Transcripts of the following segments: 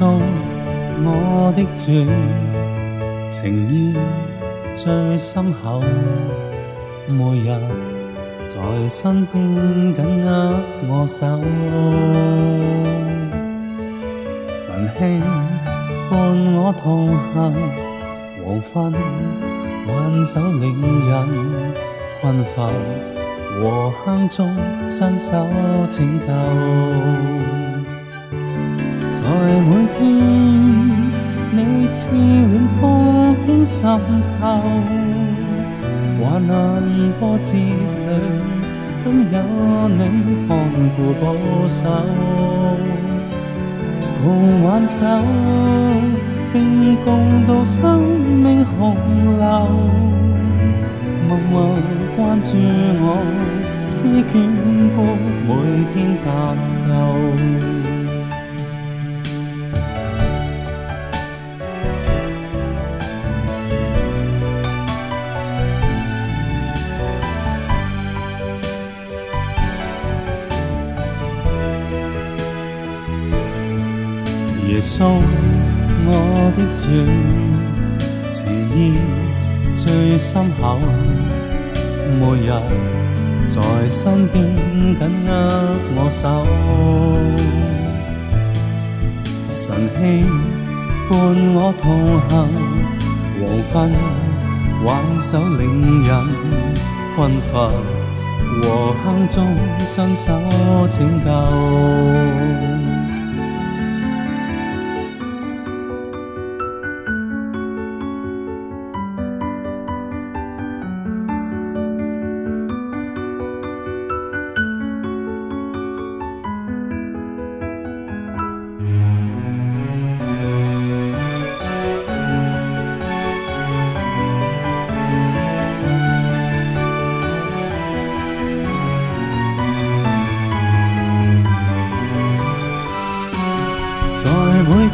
诉我的罪，情意最深厚，每日在身边紧握我手。晨曦伴我同行，黄昏挽手令人困乏，和亨中伸手拯救。在每天，你似暖風轻滲透，患難過節裏，今有你看顧保守，共挽手，並共度生命洪流，默默關注我，是眷顧每天急救。耶穌，我的罪，情意最深厚，每日在身邊緊握我手，晨曦伴我同行，黃昏挽手領人，困乏和坑中伸手拯救。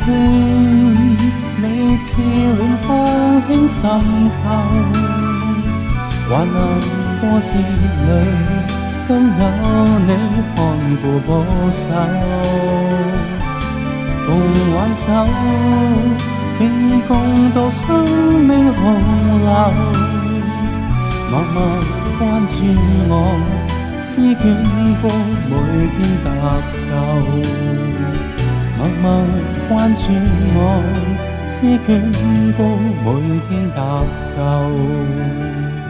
勸你照歡輕滲透，患難波折裏，更有你看顧保守，共挽手，並共度生命洪流，默默關注我，試眷顧每天搭救。默默关注我，思劝高，每天搭救。